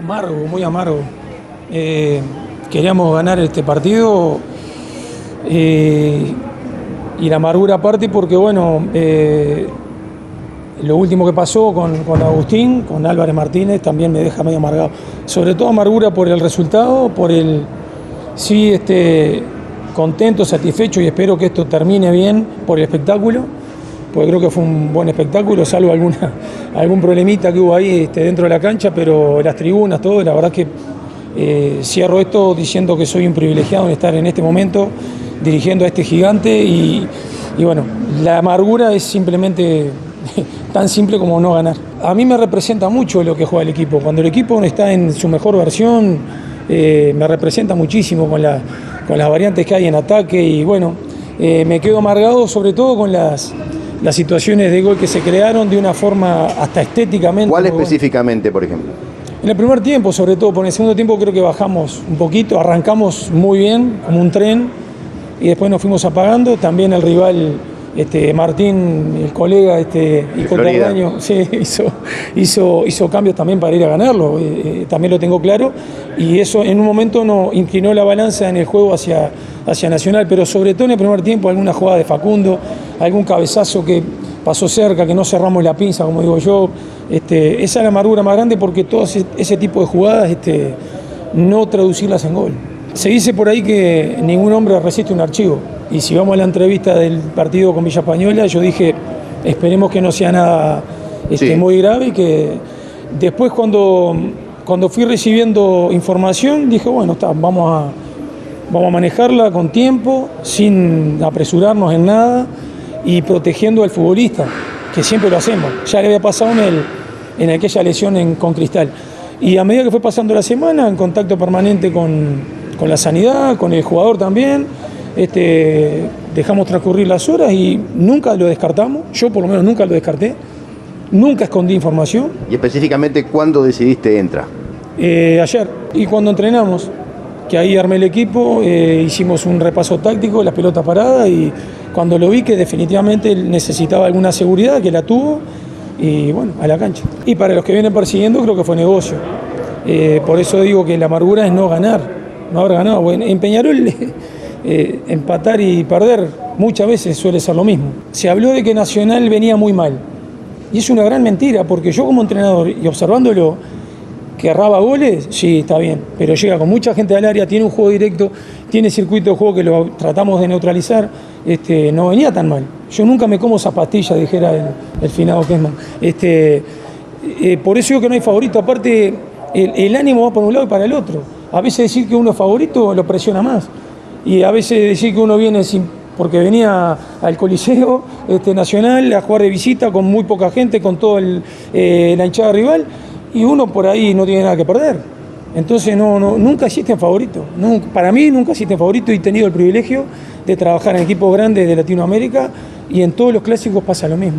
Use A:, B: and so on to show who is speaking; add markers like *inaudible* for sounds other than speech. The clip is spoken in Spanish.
A: Amargo, muy amargo. Eh, queríamos ganar este partido eh, y la amargura aparte porque, bueno, eh, lo último que pasó con, con, Agustín, con Álvarez Martínez, también me deja medio amargado. Sobre todo amargura por el resultado, por el, sí, este, contento, satisfecho y espero que esto termine bien por el espectáculo, porque creo que fue un buen espectáculo, salvo alguna, *laughs* algún problemita que hubo ahí este, dentro de la cancha, pero las tribunas, todo, la verdad que eh, cierro esto diciendo que soy un privilegiado en estar en este momento dirigiendo a este gigante y, bueno, la amargura es simplemente *laughs* tan simple como no ganar. A mí me representa mucho lo que juega el equipo. Cuando el equipo está en su mejor versión, eh, me representa muchísimo con, la, con las variantes que hay en ataque y bueno, eh, me quedo amargado sobre todo con las, las situaciones de gol que se crearon de una forma hasta estéticamente.
B: ¿Cuál específicamente, por ejemplo?
A: En el primer tiempo, sobre todo, por el segundo tiempo creo que bajamos un poquito, arrancamos muy bien, como un tren, y después nos fuimos apagando. También el rival este, Martín, el colega este, y *laughs* sí, hizo, hizo, hizo cambios también para ir a ganarlo, eh, eh, también lo tengo claro, y eso en un momento no inclinó la balanza en el juego hacia, hacia Nacional, pero sobre todo en el primer tiempo alguna jugada de Facundo, algún cabezazo que pasó cerca, que no cerramos la pinza, como digo yo, este, esa es la amargura más grande porque todo ese, ese tipo de jugadas este, no traducirlas en gol. Se dice por ahí que ningún hombre resiste un archivo. Y si vamos a la entrevista del partido con Villa Española, yo dije, esperemos que no sea nada este, sí. muy grave y que después cuando, cuando fui recibiendo información, dije, bueno, está, vamos, a, vamos a manejarla con tiempo, sin apresurarnos en nada y protegiendo al futbolista, que siempre lo hacemos. Ya le había pasado en, el, en aquella lesión en, con Cristal. Y a medida que fue pasando la semana, en contacto permanente con, con la sanidad, con el jugador también. Este, dejamos transcurrir las horas y nunca lo descartamos, yo por lo menos nunca lo descarté, nunca escondí información.
B: ¿Y específicamente cuándo decidiste entrar?
A: Eh, ayer, y cuando entrenamos, que ahí armé el equipo, eh, hicimos un repaso táctico, las pelotas paradas y cuando lo vi que definitivamente necesitaba alguna seguridad, que la tuvo, y bueno, a la cancha. Y para los que vienen persiguiendo creo que fue negocio. Eh, por eso digo que la amargura es no ganar no habrá ganado. Bueno, en Peñarol *laughs* eh, empatar y perder muchas veces suele ser lo mismo. Se habló de que Nacional venía muy mal. Y es una gran mentira, porque yo como entrenador y observándolo, que erraba goles, sí, está bien, pero llega con mucha gente al área, tiene un juego directo, tiene circuito de juego que lo tratamos de neutralizar, este, no venía tan mal. Yo nunca me como zapatilla, dijera el, finado Kessman. Este, eh, por eso digo que no hay favorito, aparte el, el ánimo va por un lado y para el otro. A veces decir que uno es favorito lo presiona más. Y a veces decir que uno viene sin, porque venía al Coliseo este, Nacional a jugar de visita con muy poca gente, con toda eh, la hinchada rival, y uno por ahí no tiene nada que perder. Entonces no, no, nunca existen favoritos. para mí nunca existen favoritos y he tenido el privilegio de trabajar en equipos grandes de Latinoamérica y en todos los clásicos pasa lo mismo.